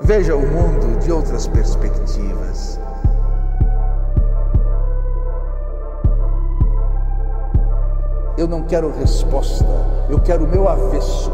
Veja o mundo de outras perspectivas. Eu não quero resposta, eu quero o meu avesso.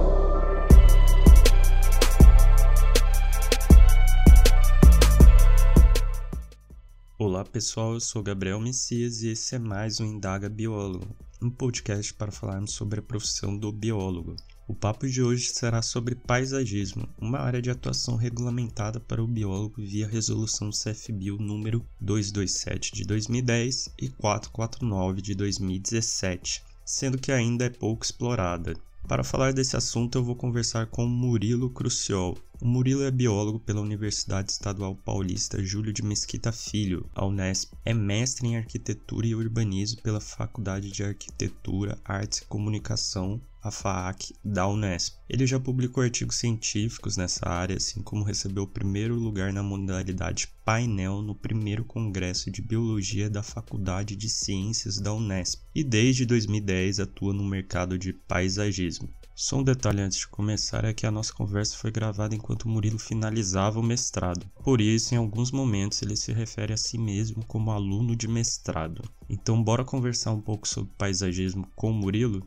Olá pessoal, eu sou Gabriel Messias e esse é mais um Indaga Biólogo, um podcast para falarmos sobre a profissão do biólogo. O papo de hoje será sobre paisagismo, uma área de atuação regulamentada para o biólogo via resolução CFBio número 227 de 2010 e 449 de 2017 sendo que ainda é pouco explorada. Para falar desse assunto, eu vou conversar com Murilo Cruciol. O Murilo é biólogo pela Universidade Estadual Paulista Júlio de Mesquita Filho, a Unesp. É mestre em arquitetura e urbanismo pela Faculdade de Arquitetura, Artes e Comunicação a FAAC da Unesp. Ele já publicou artigos científicos nessa área, assim como recebeu o primeiro lugar na modalidade painel no primeiro congresso de biologia da Faculdade de Ciências da Unesp e desde 2010 atua no mercado de paisagismo. Só um detalhe antes de começar é que a nossa conversa foi gravada enquanto Murilo finalizava o mestrado. Por isso, em alguns momentos, ele se refere a si mesmo como aluno de mestrado. Então, bora conversar um pouco sobre paisagismo com Murilo?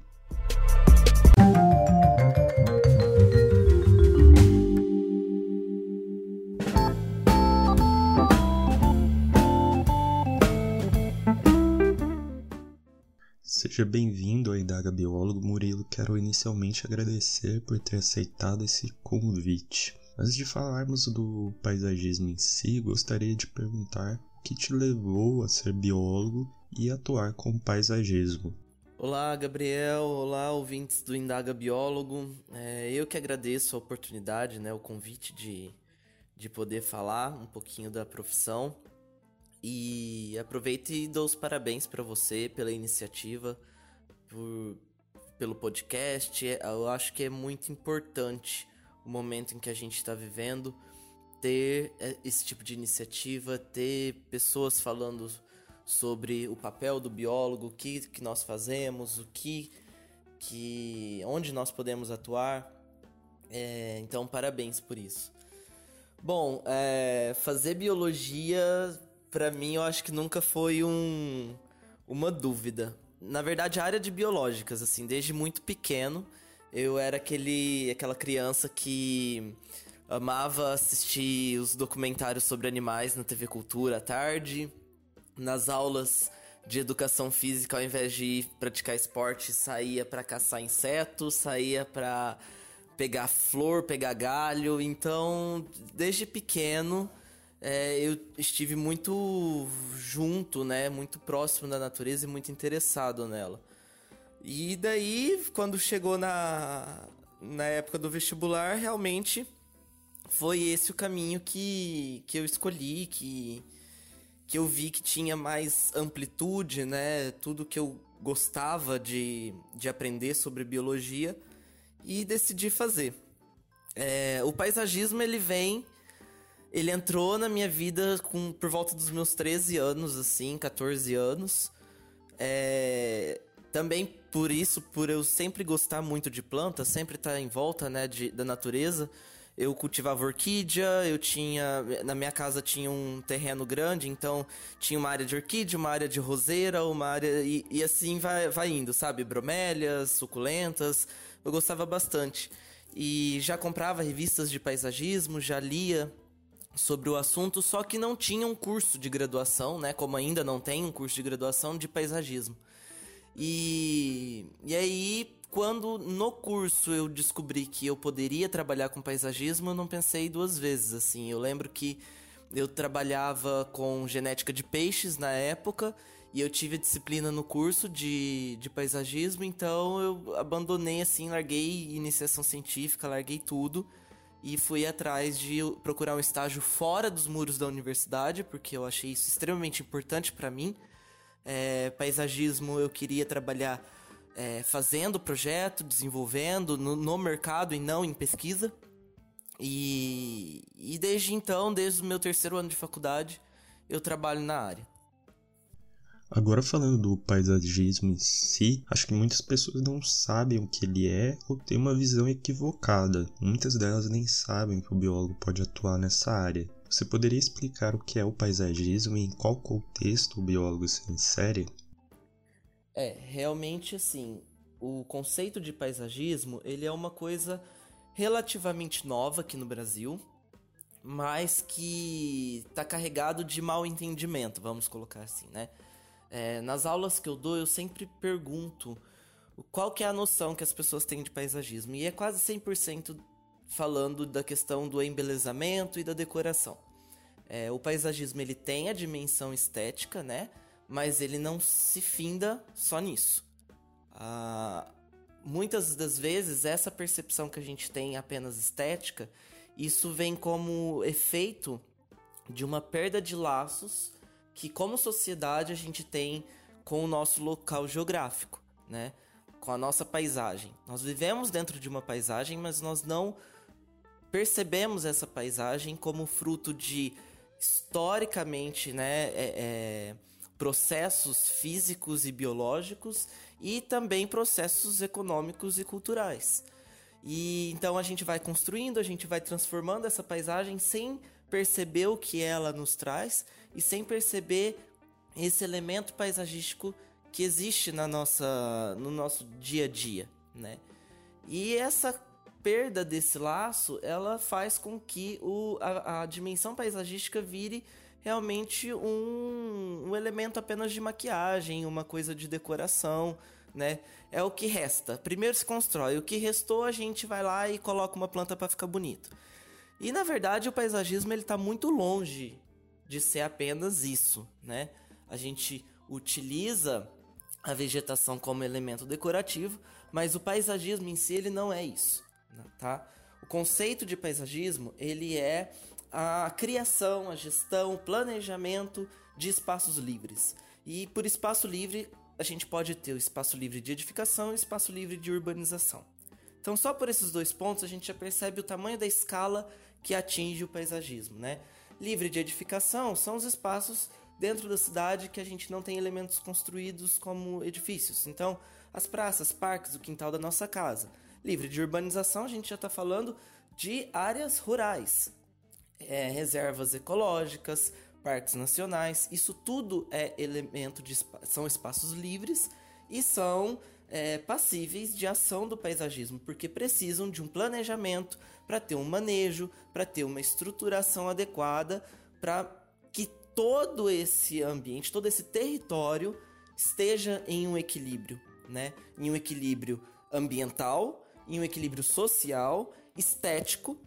Seja bem-vindo ao Indaga Biólogo Murilo. Quero inicialmente agradecer por ter aceitado esse convite. Antes de falarmos do paisagismo em si, gostaria de perguntar o que te levou a ser biólogo e atuar com paisagismo. Olá, Gabriel. Olá, ouvintes do Indaga Biólogo. É, eu que agradeço a oportunidade, né, o convite de, de poder falar um pouquinho da profissão. E aproveito e dou os parabéns para você pela iniciativa, por, pelo podcast. Eu acho que é muito importante o momento em que a gente está vivendo ter é, esse tipo de iniciativa, ter pessoas falando sobre o papel do biólogo, o que, que nós fazemos, o que, que onde nós podemos atuar. É, então, parabéns por isso. Bom, é, fazer biologia, para mim, eu acho que nunca foi um, uma dúvida. Na verdade, a área de biológicas, assim, desde muito pequeno, eu era aquele, aquela criança que amava assistir os documentários sobre animais na TV Cultura à tarde nas aulas de educação física, ao invés de ir praticar esporte, saía para caçar insetos, saía para pegar flor, pegar galho. Então, desde pequeno, é, eu estive muito junto, né, muito próximo da natureza e muito interessado nela. E daí, quando chegou na, na época do vestibular, realmente foi esse o caminho que, que eu escolhi, que que eu vi que tinha mais amplitude, né? Tudo que eu gostava de, de aprender sobre biologia e decidi fazer. É, o paisagismo ele vem, ele entrou na minha vida com por volta dos meus 13 anos, assim, 14 anos. É, também por isso, por eu sempre gostar muito de plantas, sempre estar em volta, né, de, da natureza eu cultivava orquídea, eu tinha. Na minha casa tinha um terreno grande, então tinha uma área de orquídea, uma área de roseira, uma área. E, e assim vai, vai indo, sabe? Bromélias, suculentas. Eu gostava bastante. E já comprava revistas de paisagismo, já lia sobre o assunto, só que não tinha um curso de graduação, né? Como ainda não tem um curso de graduação de paisagismo. E, e aí quando no curso eu descobri que eu poderia trabalhar com paisagismo, eu não pensei duas vezes, assim. Eu lembro que eu trabalhava com genética de peixes na época e eu tive disciplina no curso de, de paisagismo, então eu abandonei, assim, larguei iniciação científica, larguei tudo e fui atrás de procurar um estágio fora dos muros da universidade, porque eu achei isso extremamente importante para mim. É, paisagismo eu queria trabalhar é, fazendo projeto, desenvolvendo no, no, mercado e não em pesquisa. E, e desde então, desde o meu terceiro ano de faculdade, eu trabalho na área. Agora falando do paisagismo em si, acho que muitas pessoas não sabem o que ele é ou têm uma visão equivocada. Muitas delas nem sabem que o biólogo pode atuar nessa área. Você poderia explicar o que é o paisagismo e em qual contexto o biólogo se insere? É, realmente assim, o conceito de paisagismo, ele é uma coisa relativamente nova aqui no Brasil, mas que está carregado de mal entendimento, vamos colocar assim, né? É, nas aulas que eu dou, eu sempre pergunto qual que é a noção que as pessoas têm de paisagismo. E é quase 100% falando da questão do embelezamento e da decoração. É, o paisagismo ele tem a dimensão estética, né? Mas ele não se finda só nisso. Ah, muitas das vezes essa percepção que a gente tem apenas estética, isso vem como efeito de uma perda de laços que como sociedade a gente tem com o nosso local geográfico, né? Com a nossa paisagem. Nós vivemos dentro de uma paisagem, mas nós não percebemos essa paisagem como fruto de historicamente, né, é, é, processos físicos e biológicos e também processos econômicos e culturais. E então a gente vai construindo, a gente vai transformando essa paisagem sem perceber o que ela nos traz e sem perceber esse elemento paisagístico que existe na nossa, no nosso dia a dia, né? E essa perda desse laço, ela faz com que o, a, a dimensão paisagística vire realmente um, um elemento apenas de maquiagem, uma coisa de decoração, né? É o que resta. Primeiro se constrói, o que restou a gente vai lá e coloca uma planta para ficar bonito. E na verdade o paisagismo ele está muito longe de ser apenas isso, né? A gente utiliza a vegetação como elemento decorativo, mas o paisagismo em si ele não é isso, tá? O conceito de paisagismo ele é a criação, a gestão, o planejamento de espaços livres. E por espaço livre a gente pode ter o espaço livre de edificação e o espaço livre de urbanização. Então só por esses dois pontos a gente já percebe o tamanho da escala que atinge o paisagismo, né? Livre de edificação são os espaços dentro da cidade que a gente não tem elementos construídos como edifícios. Então, as praças, parques, o quintal da nossa casa. Livre de urbanização, a gente já está falando de áreas rurais, é, reservas ecológicas, parques nacionais. Isso tudo é elemento de são espaços livres e são é, passíveis de ação do paisagismo, porque precisam de um planejamento para ter um manejo, para ter uma estruturação adequada, para que todo esse ambiente, todo esse território esteja em um equilíbrio, né? Em um equilíbrio ambiental, em um equilíbrio social, estético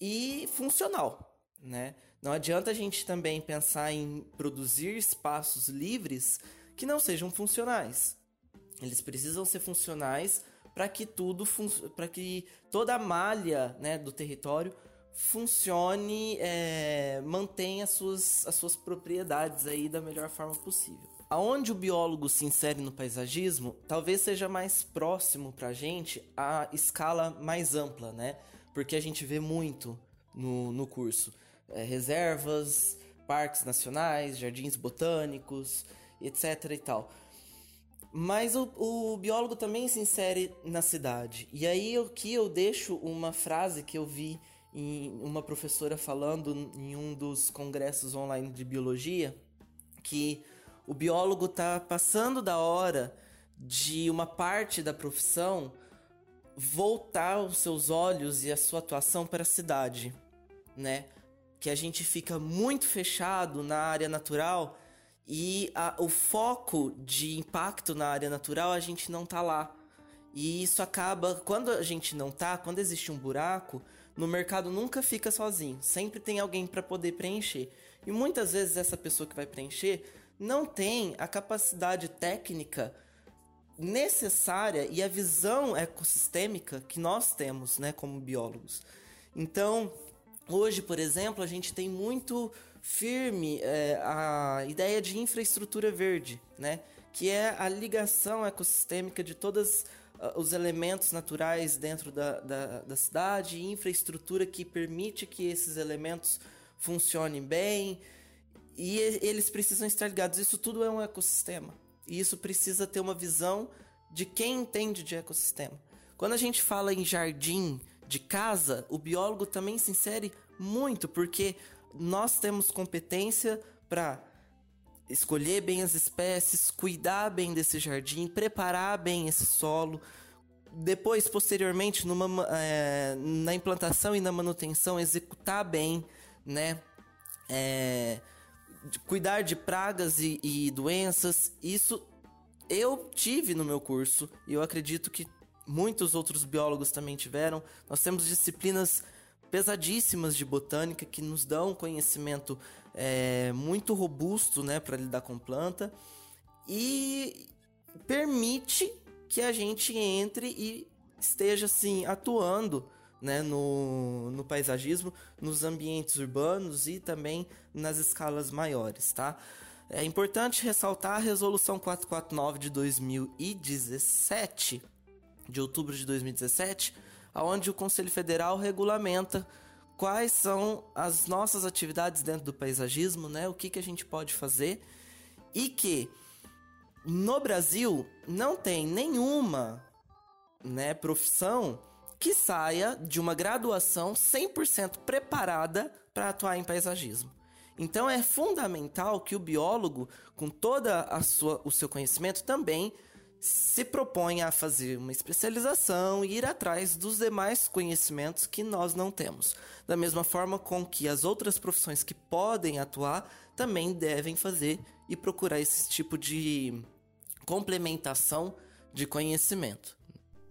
e funcional, né? Não adianta a gente também pensar em produzir espaços livres que não sejam funcionais. Eles precisam ser funcionais para que tudo para que toda a malha né, do território funcione, é, mantenha as suas, as suas propriedades aí da melhor forma possível. Aonde o biólogo se insere no paisagismo, talvez seja mais próximo para a gente a escala mais ampla, né? Porque a gente vê muito no, no curso. É, reservas, parques nacionais, jardins botânicos, etc e tal. Mas o, o, biólogo também se insere na cidade. E aí aqui eu deixo uma frase que eu vi em uma professora falando em um dos congressos online de biologia, que o biólogo está passando da hora de uma parte da profissão voltar os seus olhos e a sua atuação para a cidade, né? Que a gente fica muito fechado na área natural e a, o foco de impacto na área natural a gente não tá lá. E isso acaba, quando a gente não tá, quando existe um buraco, no mercado nunca fica sozinho, sempre tem alguém para poder preencher. E muitas vezes essa pessoa que vai preencher não tem a capacidade técnica necessária e a visão ecossistêmica que nós temos, né, como biólogos. Então, hoje, por exemplo, a gente tem muito firme é, a ideia de infraestrutura verde, né? que é a ligação ecossistêmica de todos uh, os elementos naturais dentro da, da, da cidade infraestrutura que permite que esses elementos funcionem bem e eles precisam estar ligados. Isso tudo é um ecossistema. E isso precisa ter uma visão de quem entende de ecossistema. Quando a gente fala em jardim de casa, o biólogo também se insere muito, porque nós temos competência para escolher bem as espécies, cuidar bem desse jardim, preparar bem esse solo. Depois, posteriormente, numa, é, na implantação e na manutenção, executar bem, né? É, cuidar de pragas e, e doenças. Isso eu tive no meu curso e eu acredito que muitos outros biólogos também tiveram. Nós temos disciplinas pesadíssimas de botânica que nos dão conhecimento é, muito robusto né, para lidar com planta e permite que a gente entre e esteja assim atuando né, no, no paisagismo, nos ambientes urbanos e também nas escalas maiores, tá? É importante ressaltar a resolução 449 de 2017, de outubro de 2017, onde o Conselho Federal regulamenta quais são as nossas atividades dentro do paisagismo, né? O que, que a gente pode fazer e que no Brasil não tem nenhuma né, profissão que saia de uma graduação 100% preparada para atuar em paisagismo. Então é fundamental que o biólogo, com toda a sua, o seu conhecimento, também se propõe a fazer uma especialização e ir atrás dos demais conhecimentos que nós não temos. Da mesma forma com que as outras profissões que podem atuar também devem fazer e procurar esse tipo de complementação de conhecimento.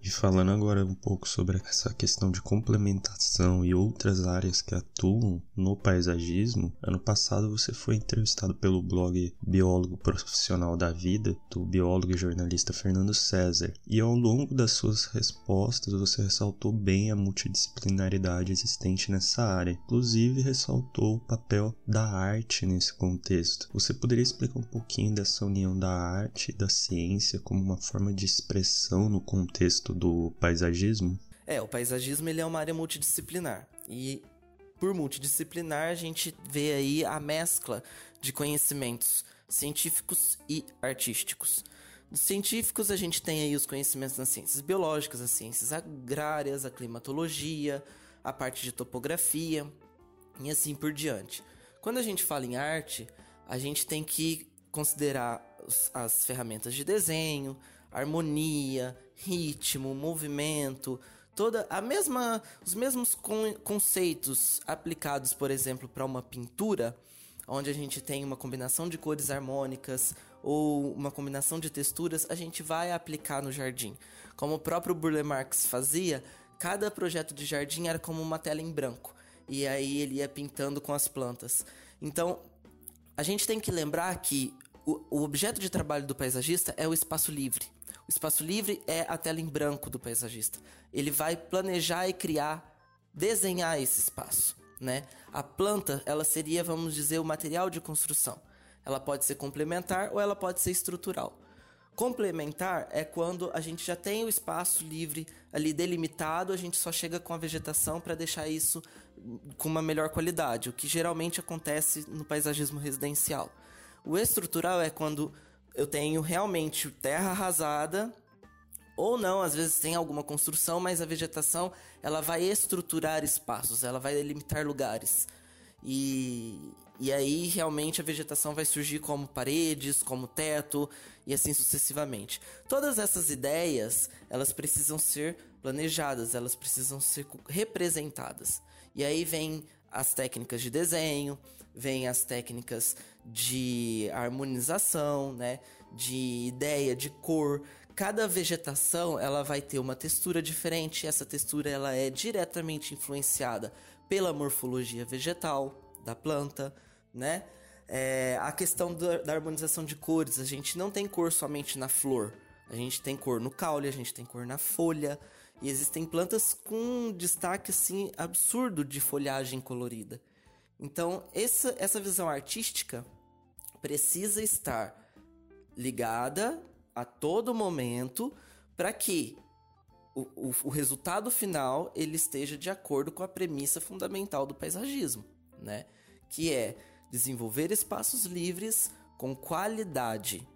E falando agora um pouco sobre essa questão de complementação e outras áreas que atuam no paisagismo, ano passado você foi entrevistado pelo blog Biólogo Profissional da Vida, do biólogo e jornalista Fernando César. E ao longo das suas respostas você ressaltou bem a multidisciplinaridade existente nessa área. Inclusive ressaltou o papel da arte nesse contexto. Você poderia explicar um pouquinho dessa união da arte e da ciência como uma forma de expressão no contexto do paisagismo? É, o paisagismo ele é uma área multidisciplinar. E por multidisciplinar a gente vê aí a mescla de conhecimentos científicos e artísticos. Dos científicos, a gente tem aí os conhecimentos nas ciências biológicas, as ciências agrárias, a climatologia, a parte de topografia e assim por diante. Quando a gente fala em arte, a gente tem que considerar as ferramentas de desenho, harmonia, ritmo, movimento, toda a mesma os mesmos con conceitos aplicados, por exemplo, para uma pintura, onde a gente tem uma combinação de cores harmônicas ou uma combinação de texturas, a gente vai aplicar no jardim. Como o próprio Burle Marx fazia, cada projeto de jardim era como uma tela em branco. E aí ele ia pintando com as plantas. Então, a gente tem que lembrar que o, o objeto de trabalho do paisagista é o espaço livre. O espaço livre é a tela em branco do paisagista. Ele vai planejar e criar, desenhar esse espaço, né? A planta, ela seria, vamos dizer, o material de construção. Ela pode ser complementar ou ela pode ser estrutural. Complementar é quando a gente já tem o espaço livre ali delimitado, a gente só chega com a vegetação para deixar isso com uma melhor qualidade, o que geralmente acontece no paisagismo residencial. O estrutural é quando eu tenho realmente terra arrasada ou não, às vezes tem alguma construção, mas a vegetação ela vai estruturar espaços, ela vai delimitar lugares. E, e aí realmente a vegetação vai surgir como paredes, como teto e assim sucessivamente. Todas essas ideias, elas precisam ser planejadas, elas precisam ser representadas. E aí vem as técnicas de desenho, vem as técnicas de harmonização, né? De ideia, de cor. Cada vegetação ela vai ter uma textura diferente. essa textura ela é diretamente influenciada pela morfologia vegetal da planta, né? É, a questão da, harmonização de cores, a gente não tem cor somente na flor. A gente tem cor no caule, a gente tem cor na folha. E existem plantas com destaque assim absurdo de folhagem colorida. Então, essa, essa visão artística precisa estar ligada a todo momento para que o, o, o, resultado final ele esteja de acordo com a premissa fundamental do paisagismo, né? Que é desenvolver espaços livres com qualidade.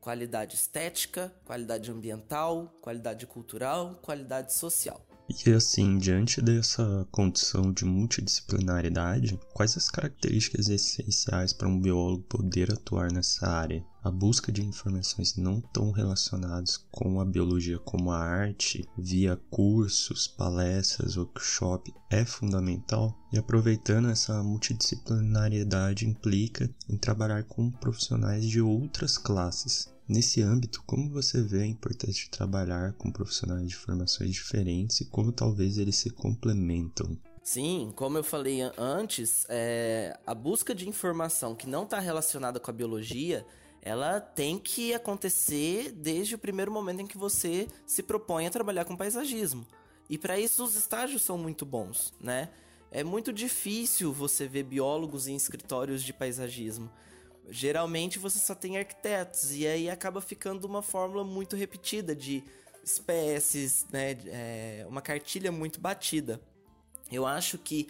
Qualidade estética, qualidade ambiental, qualidade cultural, qualidade social. E assim, diante dessa condição de multidisciplinaridade, quais as características essenciais para um biólogo poder atuar nessa área? A busca de informações não tão relacionadas com a biologia como a arte, via cursos, palestras, workshop, é fundamental. E aproveitando essa multidisciplinariedade implica em trabalhar com profissionais de outras classes, Nesse âmbito, como você vê a importância de trabalhar com profissionais de formações diferentes e como talvez eles se complementam? Sim, como eu falei antes, é, a busca de informação que não está relacionada com a biologia, ela tem que acontecer desde o primeiro momento em que você se propõe a trabalhar com paisagismo. E para isso os estágios são muito bons, né? É muito difícil você ver biólogos em escritórios de paisagismo geralmente você só tem arquitetos e aí acaba ficando uma fórmula muito repetida de espécies, né? É, uma cartilha muito batida. Eu acho que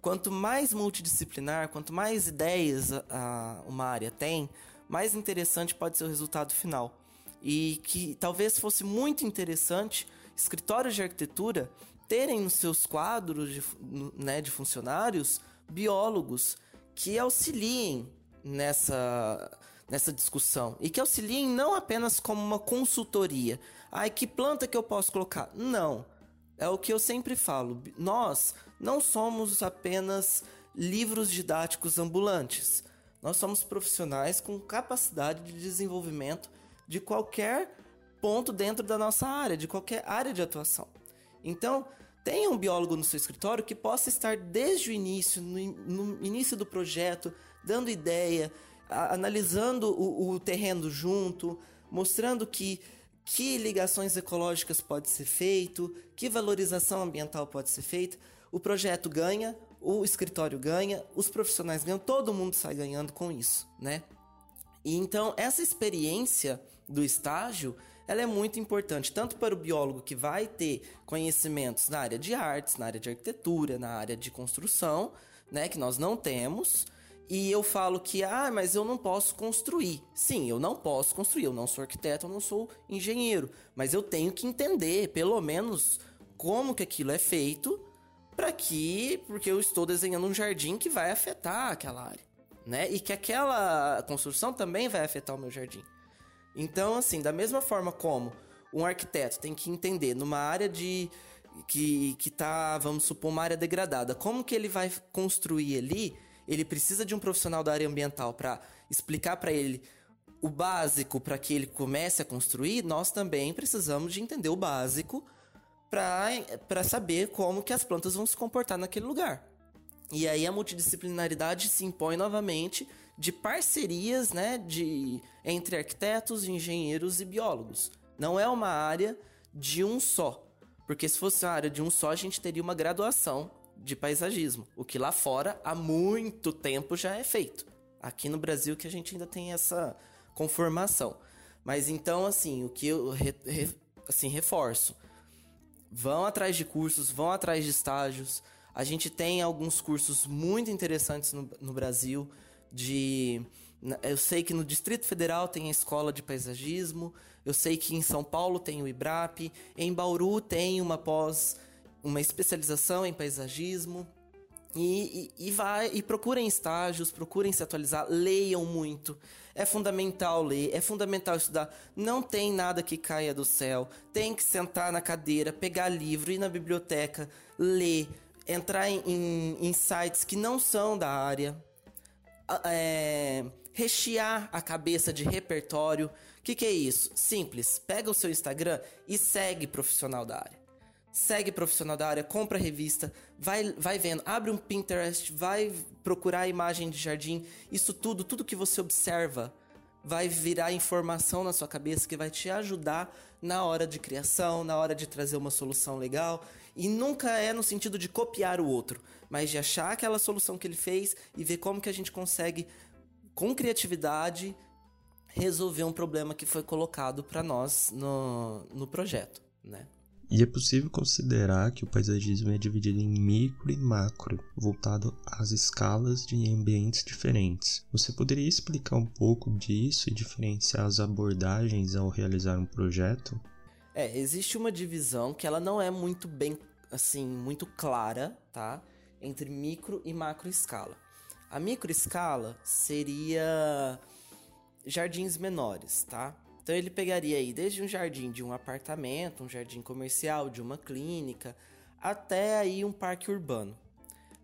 quanto mais multidisciplinar, quanto mais ideias a, a, uma área tem, mais interessante pode ser o resultado final. E que talvez fosse muito interessante escritórios de arquitetura terem nos seus quadros de, né, de funcionários biólogos que auxiliem nessa, nessa discussão e que auxiliem não apenas como uma consultoria. Ai, que planta que eu posso colocar? Não. É o que eu sempre falo. Nós não somos apenas livros didáticos ambulantes. Nós somos profissionais com capacidade de desenvolvimento de qualquer ponto dentro da nossa área, de qualquer área de atuação. Então, tenha um biólogo no seu escritório que possa estar desde o início, no, no início do projeto, dando ideia, a, analisando o, o terreno junto, mostrando que que ligações ecológicas pode ser feito, que valorização ambiental pode ser feita. O projeto ganha, o escritório ganha, os profissionais ganham, todo mundo sai ganhando com isso, né? E então essa experiência do estágio, ela é muito importante tanto para o biólogo que vai ter conhecimentos na área de artes, na área de arquitetura, na área de construção, né, que nós não temos, e eu falo que, ah, mas eu não posso construir. Sim, eu não posso construir. Eu não sou arquiteto, eu não sou engenheiro. Mas eu tenho que entender, pelo menos, como que aquilo é feito para que. Porque eu estou desenhando um jardim que vai afetar aquela área. Né? E que aquela construção também vai afetar o meu jardim. Então, assim, da mesma forma como um arquiteto tem que entender numa área de. que, que tá, vamos supor, uma área degradada, como que ele vai construir ali ele precisa de um profissional da área ambiental para explicar para ele o básico para que ele comece a construir, nós também precisamos de entender o básico para saber como que as plantas vão se comportar naquele lugar. E aí a multidisciplinaridade se impõe novamente de parcerias né, de, entre arquitetos, engenheiros e biólogos. Não é uma área de um só. Porque se fosse uma área de um só, a gente teria uma graduação de paisagismo, o que lá fora há muito tempo já é feito. Aqui no Brasil que a gente ainda tem essa conformação. Mas então, assim, o que eu re, re, assim, reforço, vão atrás de cursos, vão atrás de estágios. A gente tem alguns cursos muito interessantes no, no Brasil de eu sei que no Distrito Federal tem a Escola de Paisagismo, eu sei que em São Paulo tem o IBRAP, em Bauru tem uma pós uma especialização em paisagismo. E, e, e, vai e procurem estágios, procurem se atualizar, leiam muito. É fundamental ler, é fundamental estudar. Não tem nada que caia do céu. Tem que sentar na cadeira, pegar livro, ir na biblioteca, ler, entrar em, em, em sites que não são da área, é, rechear a cabeça de repertório. O que, que é isso? Simples. Pega o seu Instagram e segue profissional da área segue profissional da área, compra revista, vai, vai vendo, abre um Pinterest, vai procurar imagem de jardim, isso tudo, tudo que você observa vai virar informação na sua cabeça que vai te ajudar na hora de criação, na hora de trazer uma solução legal. E nunca é no sentido de copiar o outro, mas de achar aquela solução que ele fez e ver como que a gente consegue, com criatividade, resolver um problema que foi colocado para nós no, no projeto, né? E é possível considerar que o paisagismo é dividido em micro e macro, voltado às escalas de ambientes diferentes. Você poderia explicar um pouco disso e diferenciar as abordagens ao realizar um projeto? É, existe uma divisão que ela não é muito bem, assim, muito clara, tá? Entre micro e macro escala. A micro escala seria jardins menores, tá? Então ele pegaria aí desde um jardim de um apartamento, um jardim comercial, de uma clínica, até aí um parque urbano.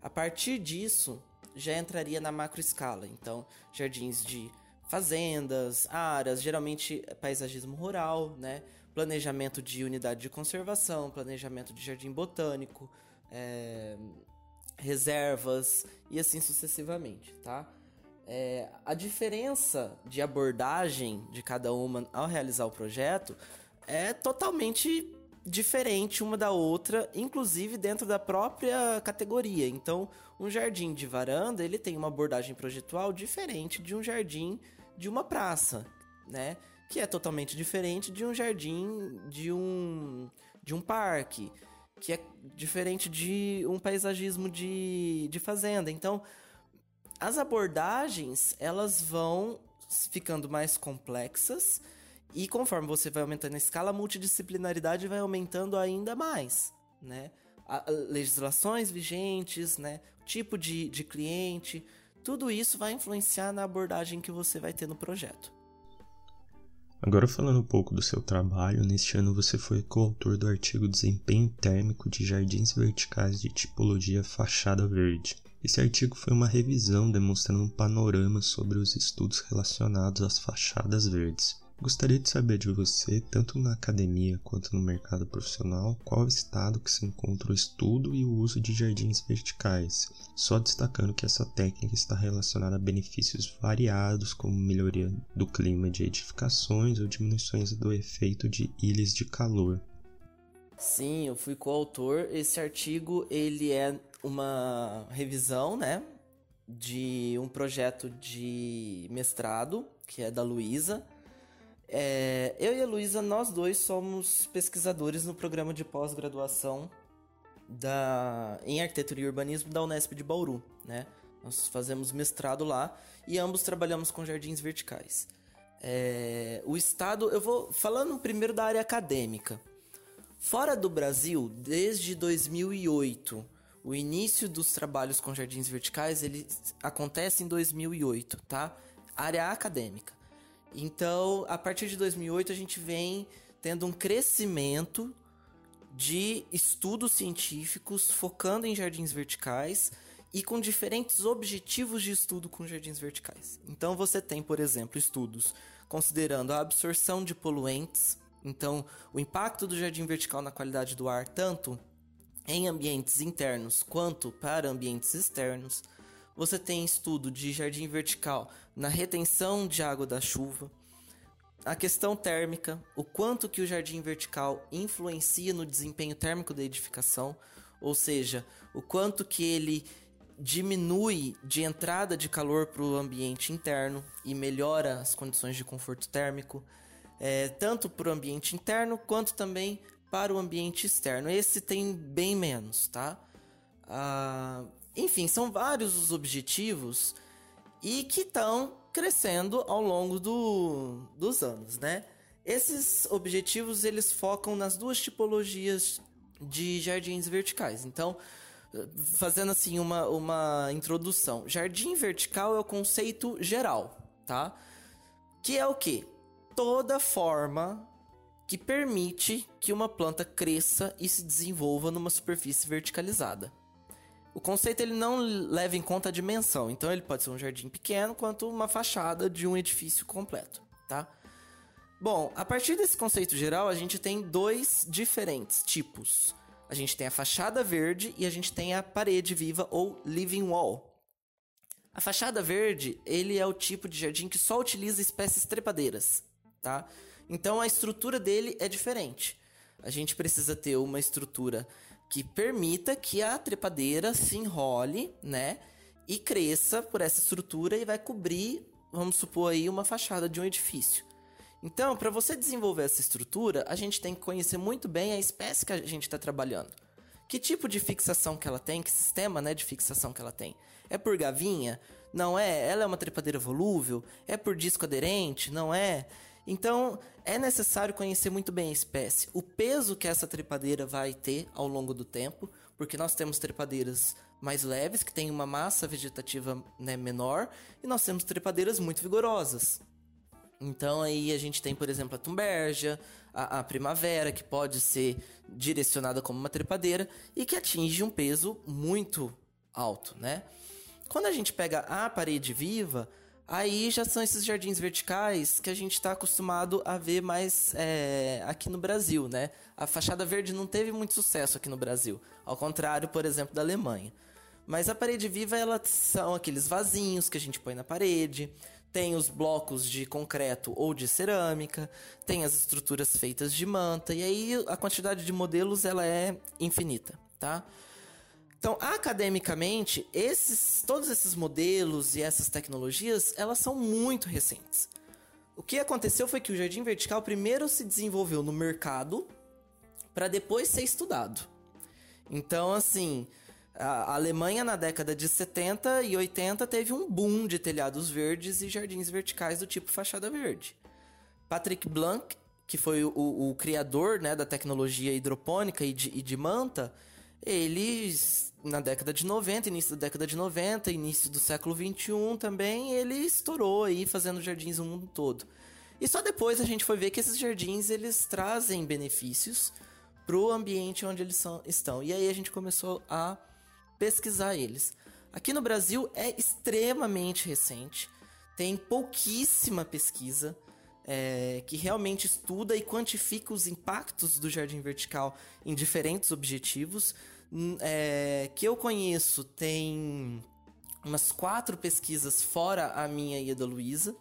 A partir disso, já entraria na macro escala. Então, jardins de fazendas, áreas, geralmente paisagismo rural, né? Planejamento de unidade de conservação, planejamento de jardim botânico, é, reservas e assim sucessivamente, tá? É, a diferença de abordagem de cada uma ao realizar o projeto é totalmente diferente uma da outra, inclusive dentro da própria categoria. Então, um jardim de varanda ele tem uma abordagem projetual diferente de um jardim de uma praça, né? Que é totalmente diferente de um jardim de um de um parque, que é diferente de um paisagismo de, de fazenda. Então, as abordagens elas vão ficando mais complexas e conforme você vai aumentando a escala, a multidisciplinaridade vai aumentando ainda mais, né? A, a, legislações vigentes, né? Tipo de, de cliente, tudo isso vai influenciar na abordagem que você vai ter no projeto. Agora falando um pouco do seu trabalho, neste ano você foi coautor do artigo Desempenho Térmico de Jardins Verticais de Tipologia Fachada Verde. Esse artigo foi uma revisão demonstrando um panorama sobre os estudos relacionados às fachadas verdes. Gostaria de saber de você, tanto na academia quanto no mercado profissional, qual estado que se encontra o estudo e o uso de jardins verticais, só destacando que essa técnica está relacionada a benefícios variados, como melhoria do clima de edificações ou diminuições do efeito de ilhas de calor. Sim, eu fui coautor. Esse artigo ele é uma revisão, né, de um projeto de mestrado, que é da Luísa. É, eu e a Luísa, nós dois somos pesquisadores no programa de pós-graduação da em arquitetura e urbanismo da Unesp de Bauru, né? Nós fazemos mestrado lá e ambos trabalhamos com jardins verticais. É, o estado, eu vou falando primeiro da área acadêmica. Fora do Brasil, desde 2008, o início dos trabalhos com jardins verticais ele acontece em 2008, tá? Área acadêmica. Então, a partir de 2008 a gente vem tendo um crescimento de estudos científicos focando em jardins verticais e com diferentes objetivos de estudo com jardins verticais. Então você tem, por exemplo, estudos considerando a absorção de poluentes, então o impacto do jardim vertical na qualidade do ar, tanto em ambientes internos quanto para ambientes externos. Você tem estudo de jardim vertical na retenção de água da chuva. A questão térmica, o quanto que o jardim vertical influencia no desempenho térmico da edificação, ou seja, o quanto que ele diminui de entrada de calor para o ambiente interno e melhora as condições de conforto térmico, é, tanto para o ambiente interno quanto também para o ambiente externo. Esse tem bem menos, tá? Ah, enfim, são vários os objetivos e que estão crescendo ao longo do, dos anos, né? Esses objetivos eles focam nas duas tipologias de jardins verticais. Então, fazendo assim uma, uma introdução, jardim vertical é o conceito geral, tá? Que é o que? Toda forma que permite que uma planta cresça e se desenvolva numa superfície verticalizada. O conceito ele não leva em conta a dimensão, então ele pode ser um jardim pequeno quanto uma fachada de um edifício completo, tá? Bom, a partir desse conceito geral, a gente tem dois diferentes tipos. A gente tem a fachada verde e a gente tem a parede viva ou living wall. A fachada verde, ele é o tipo de jardim que só utiliza espécies trepadeiras, tá? Então a estrutura dele é diferente. A gente precisa ter uma estrutura que permita que a trepadeira se enrole, né? E cresça por essa estrutura e vai cobrir, vamos supor aí, uma fachada de um edifício. Então, para você desenvolver essa estrutura, a gente tem que conhecer muito bem a espécie que a gente está trabalhando. Que tipo de fixação que ela tem, que sistema né, de fixação que ela tem. É por gavinha? Não é? Ela é uma trepadeira volúvel? É por disco aderente? Não é? Então, é necessário conhecer muito bem a espécie, o peso que essa trepadeira vai ter ao longo do tempo, porque nós temos trepadeiras mais leves, que têm uma massa vegetativa né, menor, e nós temos trepadeiras muito vigorosas. Então aí a gente tem, por exemplo, a tumberja, a, a, primavera, que pode ser direcionada como uma trepadeira e que atinge um peso muito alto, né? Quando a gente pega a parede viva, aí já são esses jardins verticais que a gente está acostumado a ver mais é, aqui no Brasil, né? A fachada verde não teve muito sucesso aqui no Brasil, ao contrário, por exemplo, da Alemanha. Mas a parede viva, ela são aqueles vasinhos que a gente põe na parede, tem os blocos de concreto ou de cerâmica, tem as estruturas feitas de manta, e aí a quantidade de modelos ela é infinita, tá? Então, academicamente, esses, todos esses modelos e essas tecnologias, elas são muito recentes. O que aconteceu foi que o jardim vertical primeiro se desenvolveu no mercado para depois ser estudado. Então, assim, a Alemanha, na década de 70 e 80, teve um boom de telhados verdes e jardins verticais do tipo fachada verde. Patrick Blanc, que foi o, o criador né, da tecnologia hidropônica e de, e de manta, ele, na década de 90, início da década de 90, início do século 21 também, ele estourou aí fazendo jardins no mundo todo. E só depois a gente foi ver que esses jardins eles trazem benefícios para o ambiente onde eles são, estão. E aí a gente começou a pesquisar eles. Aqui no Brasil é extremamente recente, tem pouquíssima pesquisa é, que realmente estuda e quantifica os impactos do jardim vertical em diferentes objetivos. É, que eu conheço tem umas quatro pesquisas fora a minha e a da Luísa.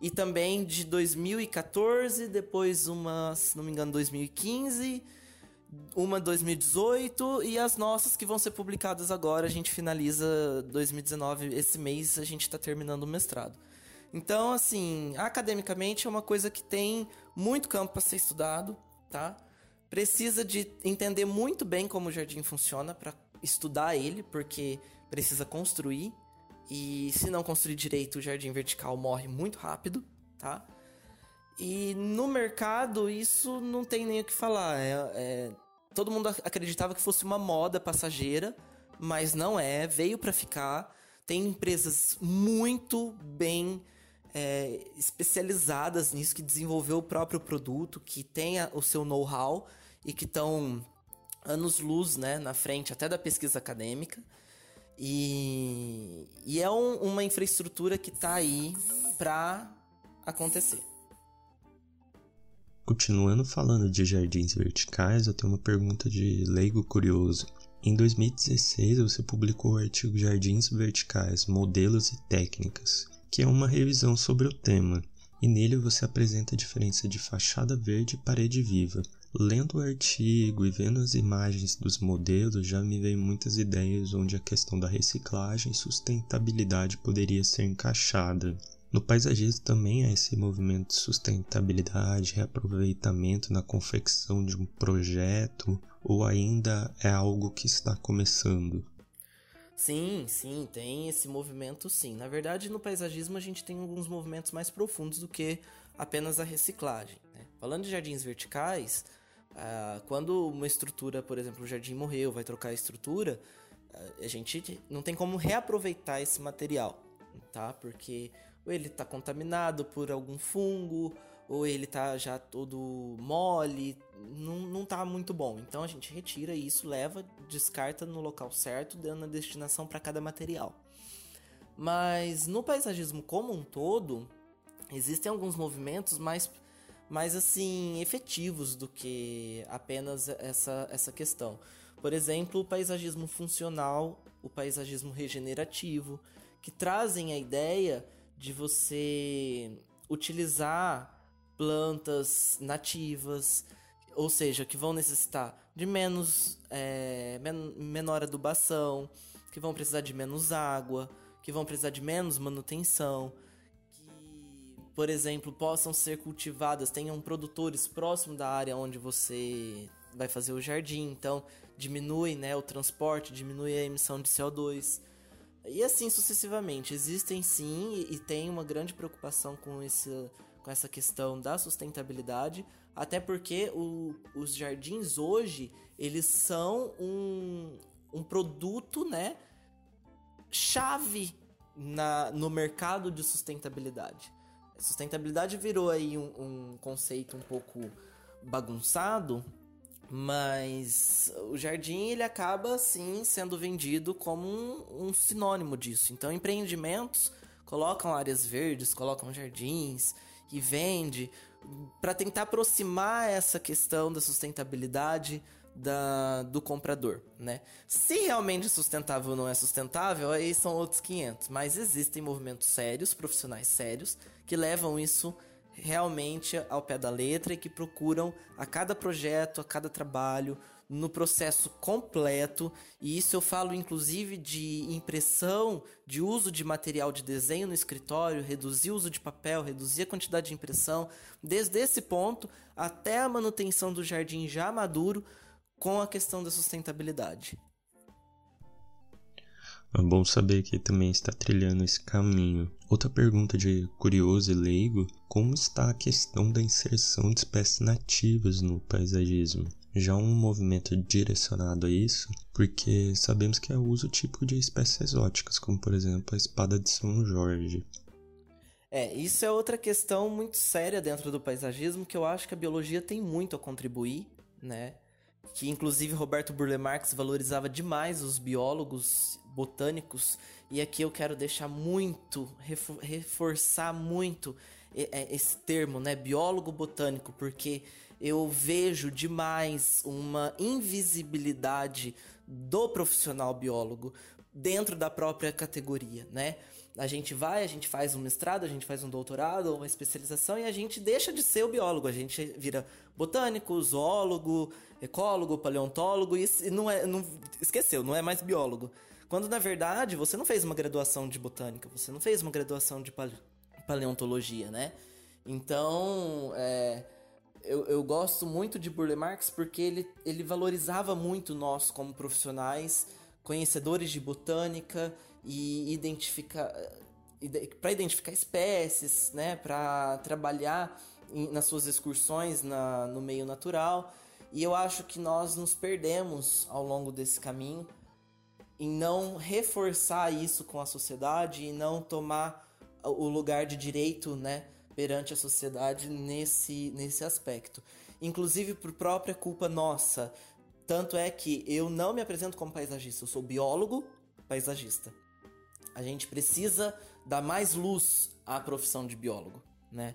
E também de 2014, depois uma, se não me engano, 2015 uma 2018 e as nossas que vão ser publicadas agora. A gente finaliza 2019, esse mês a gente está terminando o mestrado. Então, assim, academicamente é uma coisa que tem muito campo para ser estudado, tá? Precisa de entender muito bem como o jardim funciona para estudar ele, porque precisa construir. E se não construir direito, o jardim vertical morre muito rápido, tá? E no mercado, isso não tem nem o que falar. É, é, todo mundo acreditava que fosse uma moda passageira, mas não é. Veio para ficar. Tem empresas muito bem é, especializadas nisso, que desenvolveu o próprio produto, que tem a, o seu know-how e que estão anos-luz né, na frente até da pesquisa acadêmica. E, e é um, uma infraestrutura que está aí para acontecer. Continuando falando de jardins verticais, eu tenho uma pergunta de leigo curioso. Em 2016, você publicou o artigo Jardins Verticais, Modelos e Técnicas, que é uma revisão sobre o tema, e nele você apresenta a diferença de fachada verde e parede viva. Lendo o artigo e vendo as imagens dos modelos, já me veio muitas ideias onde a questão da reciclagem e sustentabilidade poderia ser encaixada. No paisagismo também há esse movimento de sustentabilidade, reaproveitamento na confecção de um projeto, ou ainda é algo que está começando? Sim, sim, tem esse movimento sim. Na verdade, no paisagismo a gente tem alguns movimentos mais profundos do que apenas a reciclagem. Né? Falando de jardins verticais, uh, quando uma estrutura, por exemplo, o jardim morreu, vai trocar a estrutura, uh, a gente não tem como reaproveitar esse material, tá? Porque ele está contaminado por algum fungo, ou ele está já todo mole, não, não tá muito bom. Então a gente retira isso, leva, descarta no local certo, dando a destinação para cada material. Mas no paisagismo como um todo, existem alguns movimentos mais, mais assim efetivos do que apenas essa, essa questão. Por exemplo, o paisagismo funcional, o paisagismo regenerativo, que trazem a ideia de você utilizar plantas nativas, ou seja, que vão necessitar de menos é, men menor adubação, que vão precisar de menos água, que vão precisar de menos manutenção, que por exemplo, possam ser cultivadas, tenham produtores próximo da área onde você vai fazer o jardim, então diminui né, o transporte, diminui a emissão de CO2. E assim sucessivamente. Existem sim e, tem uma grande preocupação com, esse, com essa questão da sustentabilidade, até porque o, os jardins hoje eles são um, um produto né, chave na, no mercado de sustentabilidade. Sustentabilidade virou aí um, um conceito um pouco bagunçado, mas o jardim ele acaba sim sendo vendido como um, um sinônimo disso. Então empreendimentos colocam áreas verdes, colocam jardins e vende para tentar aproximar essa questão da sustentabilidade da, do comprador, né? Se realmente sustentável ou não é sustentável, aí são outros 500. Mas existem movimentos sérios, profissionais sérios, que levam isso realmente ao pé da letra e que procuram a cada projeto, a cada trabalho, no processo completo, e isso eu falo inclusive de impressão, de uso de material de desenho no escritório, reduzir o uso de papel, reduzir a quantidade de impressão, desde esse ponto até a manutenção do jardim já maduro com a questão da sustentabilidade. É bom saber que também está trilhando esse caminho. Outra pergunta de curioso e leigo: como está a questão da inserção de espécies nativas no paisagismo? Já um movimento direcionado a isso, porque sabemos que é o uso típico de espécies exóticas, como por exemplo a espada de São Jorge. É, isso é outra questão muito séria dentro do paisagismo que eu acho que a biologia tem muito a contribuir, né? que inclusive Roberto Burle Marx valorizava demais os biólogos botânicos, e aqui eu quero deixar muito, reforçar muito é, esse termo, né, biólogo botânico, porque eu vejo demais uma invisibilidade do profissional biólogo dentro da própria categoria, né? A gente vai, a gente faz um mestrado, a gente faz um doutorado ou uma especialização e a gente deixa de ser o biólogo, a gente vira botânico, zoólogo, ecólogo, paleontólogo e não é, não, esqueceu, não é mais biólogo. Quando na verdade você não fez uma graduação de botânica, você não fez uma graduação de paleontologia, né? Então, é, eu, eu, gosto muito de Burle Marx porque ele, ele valorizava muito nós como profissionais, conhecedores de botânica e identificar para identificar espécies, né, para trabalhar em, nas suas excursões na, no meio natural. E eu acho que nós nos perdemos ao longo desse caminho em não reforçar isso com a sociedade e não tomar o lugar de direito, né, perante a sociedade nesse, nesse aspecto. Inclusive por própria culpa nossa. Tanto é que eu não me apresento como paisagista, eu sou biólogo paisagista. A gente precisa dar mais luz à profissão de biólogo, né?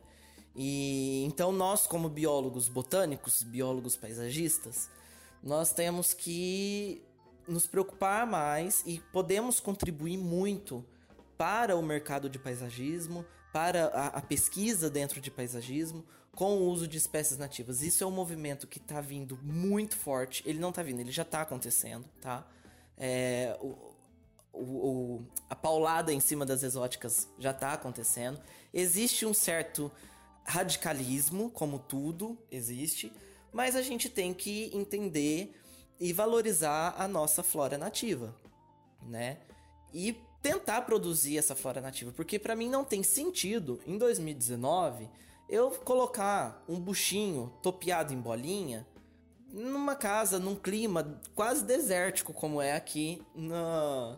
E então nós como biólogos botânicos, biólogos paisagistas, nós temos que nos preocupar mais e podemos contribuir muito para o mercado de paisagismo, para a, a pesquisa dentro de paisagismo, com o uso de espécies nativas. Isso é um movimento que está vindo muito forte. Ele não está vindo, ele já está acontecendo, tá? É, o, o, a paulada em cima das exóticas já está acontecendo. Existe um certo radicalismo, como tudo existe, mas a gente tem que entender e valorizar a nossa flora nativa, né? E tentar produzir essa flora nativa, porque para mim não tem sentido em 2019 eu colocar um buchinho topeado em bolinha numa casa, num clima quase desértico como é aqui na,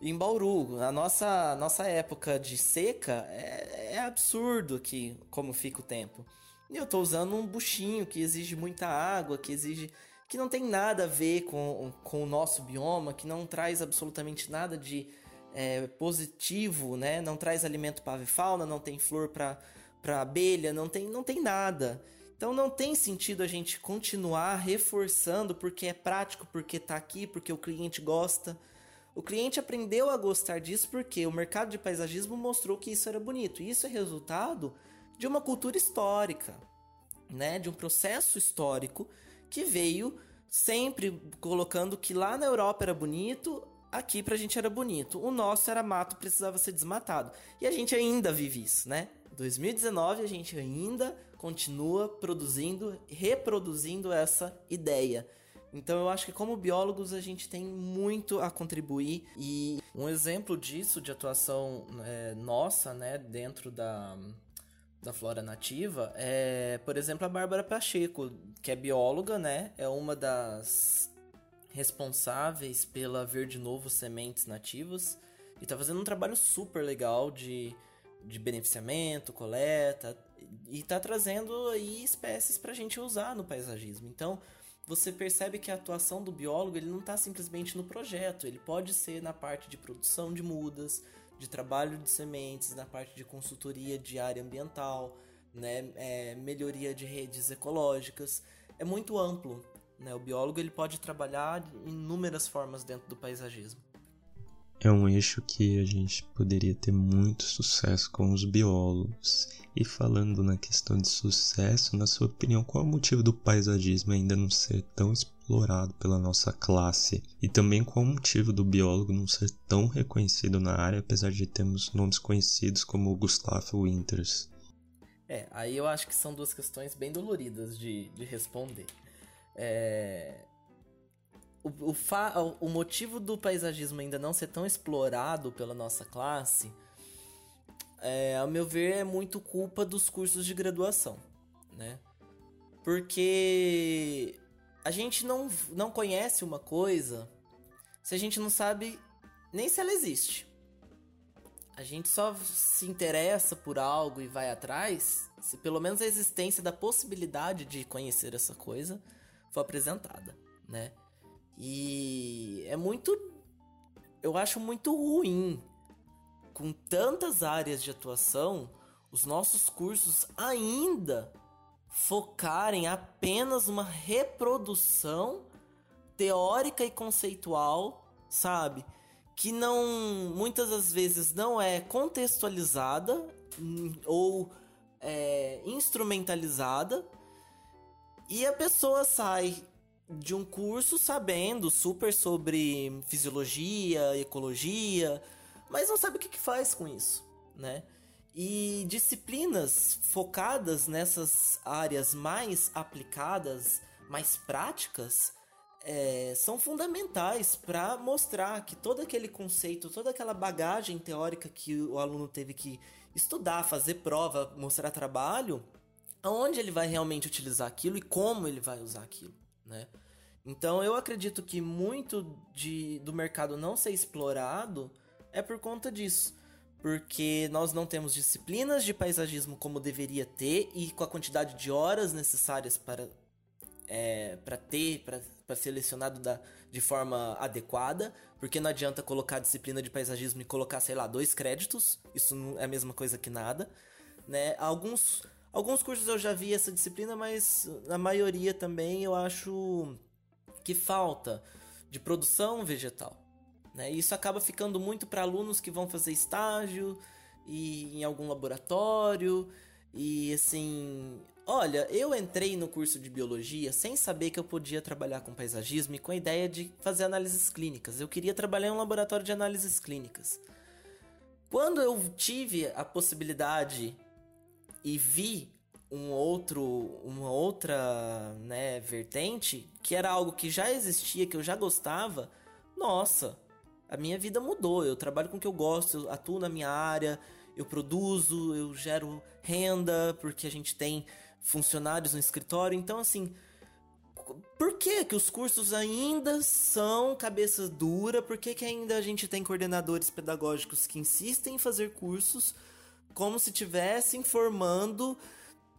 em Bauru. A nossa, nossa época de seca é, é absurdo aqui como fica o tempo. E eu tô usando um buchinho que exige muita água, que exige. que não tem nada a ver com, com o nosso bioma, que não traz absolutamente nada de é, positivo, né? Não traz alimento para fauna, não tem flor para abelha, não tem, não tem nada. Então não tem sentido a gente continuar reforçando porque é prático, porque tá aqui, porque o cliente gosta. O cliente aprendeu a gostar disso porque o mercado de paisagismo mostrou que isso era bonito. E isso é resultado de uma cultura histórica, né? De um processo histórico que veio sempre colocando que lá na Europa era bonito, aqui pra gente era bonito. O nosso era mato, precisava ser desmatado. E a gente ainda vive isso, né? 2019 a gente ainda continua produzindo, reproduzindo essa ideia. Então eu acho que como biólogos a gente tem muito a contribuir e um exemplo disso de atuação é, nossa, né, dentro da da flora nativa é, por exemplo, a Bárbara Pacheco, que é bióloga, né, é uma das responsáveis pela Verde Novo Sementes Nativas e tá fazendo um trabalho super legal de, de beneficiamento, coleta e tá trazendo aí espécies pra gente usar no paisagismo. Então, você percebe que a atuação do biólogo ele não está simplesmente no projeto, ele pode ser na parte de produção de mudas, de trabalho de sementes, na parte de consultoria de área ambiental, né, é, melhoria de redes ecológicas. É muito amplo. Né? O biólogo ele pode trabalhar inúmeras formas dentro do paisagismo. É um eixo que a gente poderia ter muito sucesso com os biólogos. E falando na questão de sucesso, na sua opinião, qual é o motivo do paisagismo ainda não ser tão explorado pela nossa classe? E também qual é o motivo do biólogo não ser tão reconhecido na área, apesar de termos nomes conhecidos como Gustavo Winters? É, aí eu acho que são duas questões bem doloridas de, de responder. É... O, o, fa... o motivo do paisagismo ainda não ser tão explorado pela nossa classe, é, ao meu ver, é muito culpa dos cursos de graduação, né? Porque a gente não, não conhece uma coisa se a gente não sabe nem se ela existe. A gente só se interessa por algo e vai atrás se pelo menos a existência da possibilidade de conhecer essa coisa foi apresentada, né? E é muito. Eu acho muito ruim. Com tantas áreas de atuação, os nossos cursos ainda focarem apenas uma reprodução teórica e conceitual, sabe? Que não muitas das vezes não é contextualizada hum, ou é, instrumentalizada e a pessoa sai de um curso sabendo super sobre fisiologia, ecologia, mas não sabe o que, que faz com isso, né? E disciplinas focadas nessas áreas mais aplicadas, mais práticas, é, são fundamentais para mostrar que todo aquele conceito, toda aquela bagagem teórica que o aluno teve que estudar, fazer prova, mostrar trabalho, aonde ele vai realmente utilizar aquilo e como ele vai usar aquilo, né? Então eu acredito que muito de, do mercado não ser explorado é por conta disso. Porque nós não temos disciplinas de paisagismo como deveria ter e com a quantidade de horas necessárias para, é, para ter, para ser selecionado da, de forma adequada. Porque não adianta colocar disciplina de paisagismo e colocar, sei lá, dois créditos. Isso não é a mesma coisa que nada. Né? Alguns Alguns cursos eu já vi essa disciplina, mas na maioria também eu acho que falta de produção vegetal. Né? Isso acaba ficando muito para alunos que vão fazer estágio e em algum laboratório. E assim, olha, eu entrei no curso de biologia sem saber que eu podia trabalhar com paisagismo e com a ideia de fazer análises clínicas. Eu queria trabalhar em um laboratório de análises clínicas. Quando eu tive a possibilidade e vi um outro, uma outra né, vertente, que era algo que já existia, que eu já gostava, nossa, a minha vida mudou. Eu trabalho com o que eu gosto, eu atuo na minha área, eu produzo, eu gero renda, porque a gente tem funcionários no escritório. Então, assim, por que que os cursos ainda são cabeça dura? Por que, que ainda a gente tem coordenadores pedagógicos que insistem em fazer cursos como se estivessem formando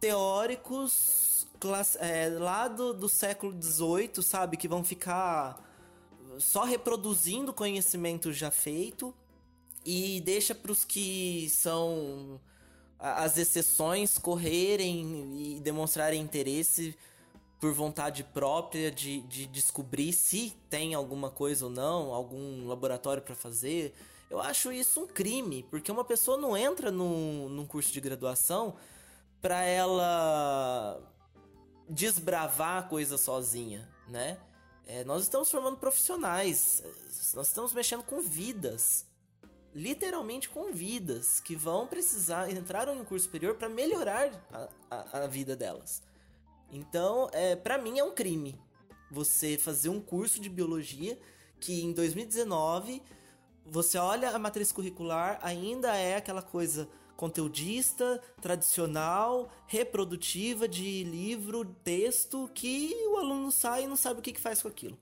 teóricos é, lá do, do século XVIII, sabe? Que vão ficar só reproduzindo conhecimento já feito e deixa para os que são as exceções correrem e demonstrarem interesse por vontade própria de, de descobrir se tem alguma coisa ou não, algum laboratório para fazer. Eu acho isso um crime, porque uma pessoa não entra num, num curso de graduação para ela desbravar a coisa sozinha, né? É, nós estamos formando profissionais, nós estamos mexendo com vidas, literalmente com vidas que vão precisar entrar em um curso superior para melhorar a, a, a, vida delas. Então, é, para mim é um crime você fazer um curso de biologia que em 2019 você olha a matriz curricular ainda é aquela coisa conteudista, tradicional, reprodutiva de livro, texto que o aluno sai e não sabe o que, que faz com aquilo,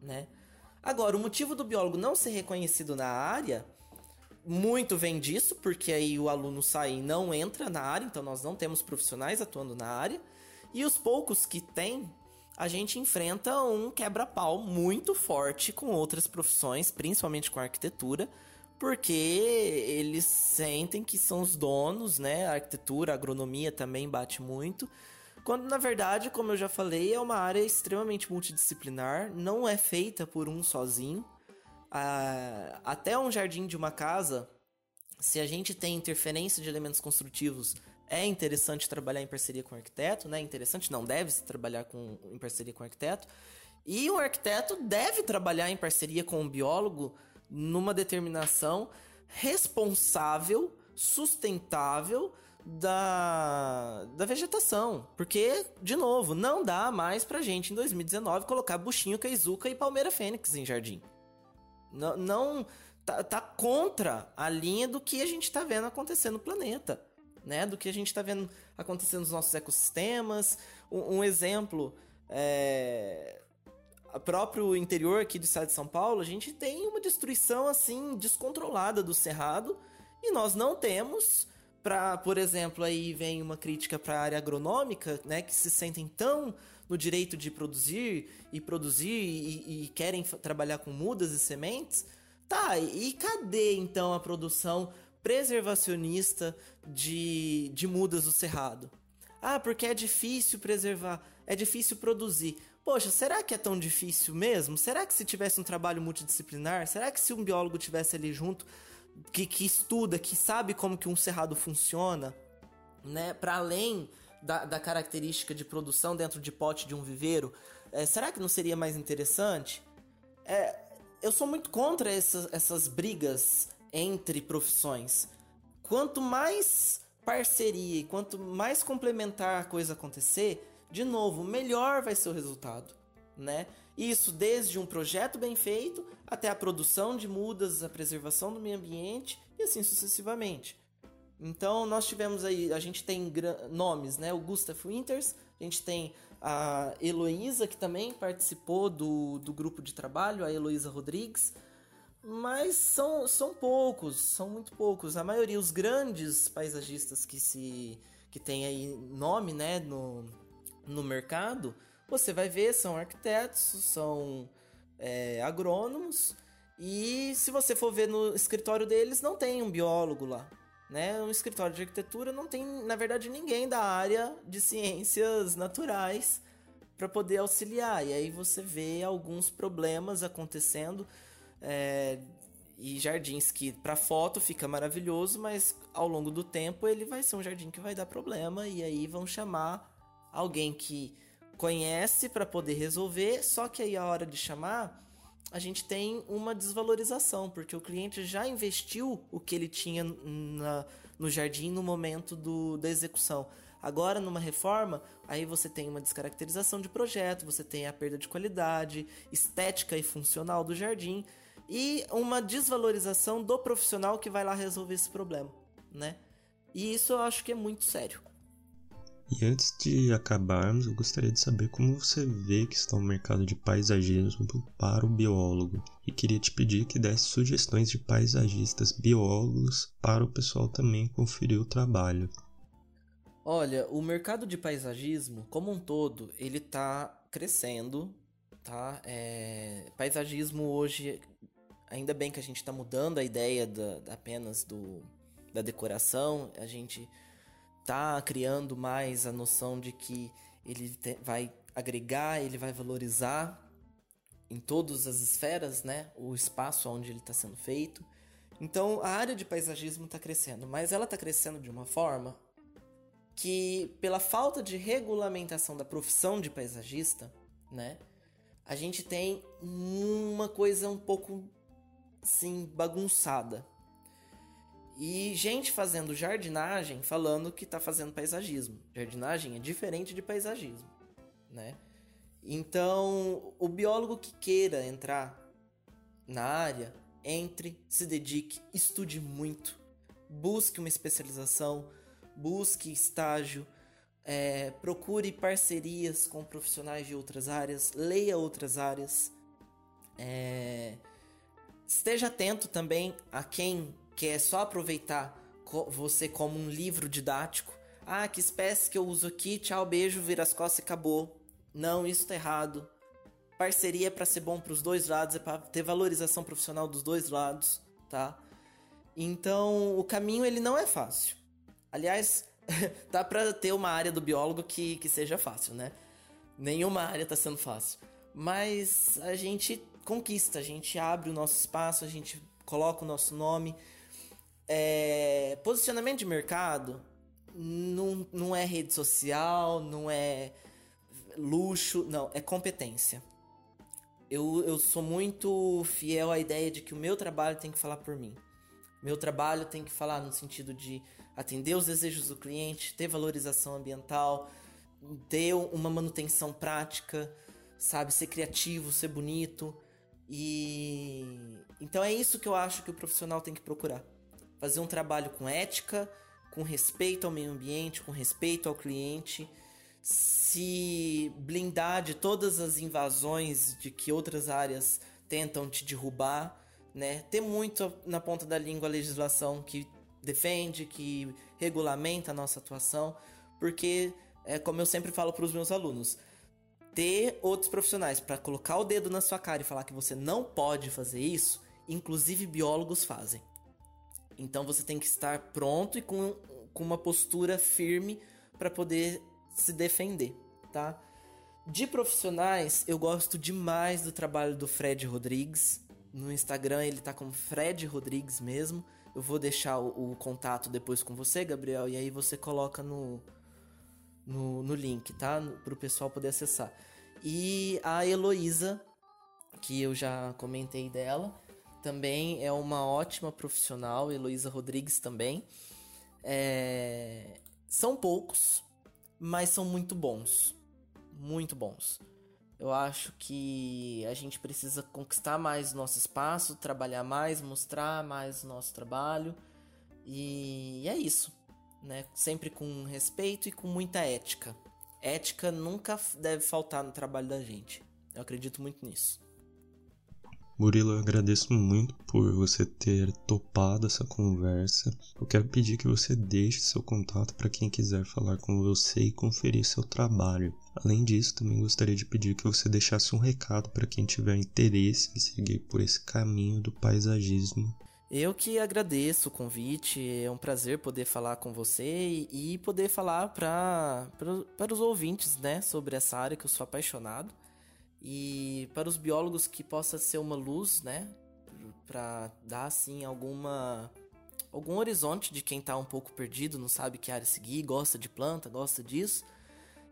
né? Agora, o motivo do biólogo não ser reconhecido na área muito vem disso, porque aí o aluno sai e não entra na área, então nós não temos profissionais atuando na área. E os poucos que tem, a gente enfrenta um quebra-pau muito forte com outras profissões, principalmente com a arquitetura, porque eles sentem que são os donos, né? A arquitetura, a agronomia também bate muito. Quando na verdade, como eu já falei, é uma área extremamente multidisciplinar, não é feita por um sozinho até um jardim de uma casa, se a gente tem interferência de elementos construtivos, é interessante trabalhar em parceria com o arquiteto, né? Interessante, não deve-se trabalhar com, em parceria com o arquiteto. E o arquiteto deve trabalhar em parceria com o biólogo numa determinação responsável, sustentável da, da vegetação. Porque, de novo, não dá mais pra gente em 2019 colocar buchinho, Keizuka e palmeira fênix em jardim. Não, não tá, tá, contra a linha do que a gente está vendo acontecer no planeta, né? Do que a gente está vendo acontecer nos nossos ecossistemas. Um, um exemplo é o próprio interior aqui do estado de São Paulo, a gente tem uma destruição assim descontrolada do cerrado e nós não temos para, por exemplo, aí vem uma crítica para a área agronômica, né, que se sentem tão no direito de produzir e produzir e, e querem trabalhar com mudas e sementes. Tá, e cadê então a produção preservacionista de, de mudas do cerrado? Ah, porque é difícil preservar, é difícil produzir. Poxa, será que é tão difícil mesmo? Será que se tivesse um trabalho multidisciplinar, será que se um biólogo tivesse ali junto, que, que estuda, que sabe como que um cerrado funciona, né, para além da, da característica de produção dentro de pote de um viveiro, é, será que não seria mais interessante? É, eu sou muito contra essas, essas brigas entre profissões. Quanto mais parceria e quanto mais complementar a coisa acontecer, de novo, melhor vai ser o resultado, né? Isso desde um projeto bem feito até a produção de mudas, a preservação do meio ambiente e assim sucessivamente. Então nós tivemos aí, a gente tem nomes, né? O Gustav Winters, a gente tem a Heloísa, que também participou do, do grupo de trabalho, a Heloísa Rodrigues, mas são, são poucos, são muito poucos. A maioria, os grandes paisagistas que se que tem aí nome, né, no, no mercado, você vai ver, são arquitetos, são é, agrônomos, e se você for ver no escritório deles, não tem um biólogo lá né? Um escritório de arquitetura não tem, na verdade, ninguém da área de ciências naturais para poder auxiliar. E aí você vê alguns problemas acontecendo é, e jardins que para foto fica maravilhoso, mas ao longo do tempo ele vai ser um jardim que vai dar problema e aí vão chamar alguém que conhece para poder resolver. Só que aí a hora de chamar a gente tem uma desvalorização, porque o cliente já investiu o que ele tinha na, no jardim no momento do, da execução. Agora, numa reforma, aí você tem uma descaracterização de projeto, você tem a perda de qualidade, estética e funcional do jardim e uma desvalorização do profissional que vai lá resolver esse problema, né? E isso eu acho que é muito sério. E antes de acabarmos, eu gostaria de saber como você vê que está o mercado de paisagismo para o biólogo. E queria te pedir que desse sugestões de paisagistas biólogos para o pessoal também conferir o trabalho. Olha, o mercado de paisagismo, como um todo, ele está crescendo, tá? É... Paisagismo hoje, ainda bem que a gente está mudando a ideia da, apenas do, da decoração, a gente tá criando mais a noção de que ele te, vai agregar, ele vai valorizar em todas as esferas, né, o espaço onde ele está sendo feito. Então a área de paisagismo está crescendo, mas ela está crescendo de uma forma que, pela falta de regulamentação da profissão de paisagista, né, a gente tem uma coisa um pouco assim bagunçada. E gente fazendo jardinagem falando que está fazendo paisagismo. Jardinagem é diferente de paisagismo, né? Então, o biólogo que queira entrar na área, entre, se dedique, estude muito, busque uma especialização, busque estágio, é, procure parcerias com profissionais de outras áreas, leia outras áreas. É, esteja atento também a quem quer só aproveitar você como um livro didático. Ah, que espécie que eu uso aqui, tchau, beijo, vira as costas e acabou. Não, isso tá errado. Parceria é para ser bom para os dois lados, é para ter valorização profissional dos dois lados, tá? Então, o caminho ele não é fácil. Aliás, dá para ter uma área do biólogo que, que seja fácil, né? Nenhuma área tá sendo fácil. Mas a gente conquista, a gente abre o nosso espaço, a gente coloca o nosso nome. É... Posicionamento de mercado não, não é rede social, não é luxo, não, é competência. Eu, eu sou muito fiel à ideia de que o meu trabalho tem que falar por mim. Meu trabalho tem que falar no sentido de atender os desejos do cliente, ter valorização ambiental, ter uma manutenção prática, sabe, ser criativo, ser bonito. E então é isso que eu acho que o profissional tem que procurar. Fazer um trabalho com ética, com respeito ao meio ambiente, com respeito ao cliente se blindar de todas as invasões de que outras áreas tentam te derrubar, né? Ter muito na ponta da língua a legislação que defende, que regulamenta a nossa atuação, porque é como eu sempre falo para os meus alunos, ter outros profissionais para colocar o dedo na sua cara e falar que você não pode fazer isso, inclusive biólogos fazem. Então você tem que estar pronto e com, com uma postura firme para poder se defender, tá? De profissionais, eu gosto demais do trabalho do Fred Rodrigues. No Instagram ele tá como Fred Rodrigues mesmo. Eu vou deixar o, o contato depois com você, Gabriel, e aí você coloca no, no, no link, tá? Para o pessoal poder acessar. E a Heloísa, que eu já comentei dela, também é uma ótima profissional. Heloísa Rodrigues também. É... São poucos, mas são muito bons. Muito bons. Eu acho que a gente precisa conquistar mais nosso espaço, trabalhar mais, mostrar mais nosso trabalho. E é isso, né? Sempre com respeito e com muita ética. Ética nunca deve faltar no trabalho da gente. Eu acredito muito nisso. Murilo, eu agradeço muito por você ter topado essa conversa. Eu quero pedir que você deixe seu contato para quem quiser falar com você e conferir seu trabalho. Além disso, também gostaria de pedir que você deixasse um recado para quem tiver interesse em seguir por esse caminho do paisagismo. Eu que agradeço o convite, é um prazer poder falar com você e poder falar para os ouvintes né, sobre essa área que eu sou apaixonado e para os biólogos que possa ser uma luz, né, para dar assim alguma algum horizonte de quem está um pouco perdido, não sabe que área seguir, gosta de planta, gosta disso.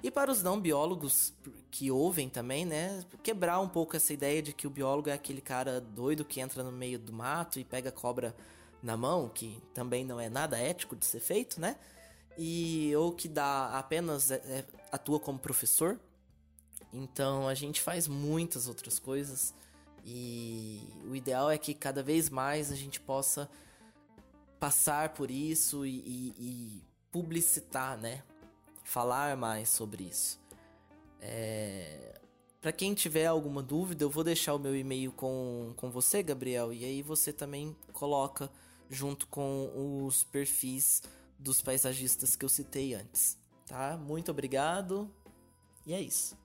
E para os não biólogos que ouvem também, né, quebrar um pouco essa ideia de que o biólogo é aquele cara doido que entra no meio do mato e pega cobra na mão, que também não é nada ético de ser feito, né? E ou que dá apenas é, é atua como professor, então a gente faz muitas outras coisas e o ideal é que cada vez mais a gente possa passar por isso e, e, e publicitar, né? Falar mais sobre isso. É... Para quem tiver alguma dúvida, eu vou deixar o meu e-mail com, com você, Gabriel, e aí você também coloca junto com os perfis dos paisagistas que eu citei antes, tá? Muito obrigado e é isso.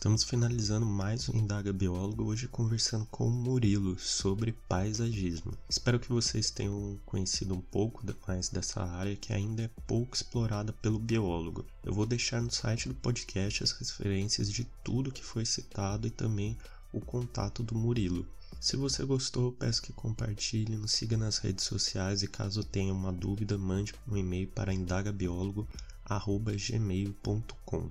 Estamos finalizando mais um Indaga Biólogo, hoje conversando com o Murilo sobre paisagismo. Espero que vocês tenham conhecido um pouco mais dessa área que ainda é pouco explorada pelo biólogo. Eu vou deixar no site do podcast as referências de tudo que foi citado e também o contato do Murilo. Se você gostou, peço que compartilhe, nos siga nas redes sociais e caso tenha uma dúvida, mande um e-mail para indagabiólogo.gmail.com.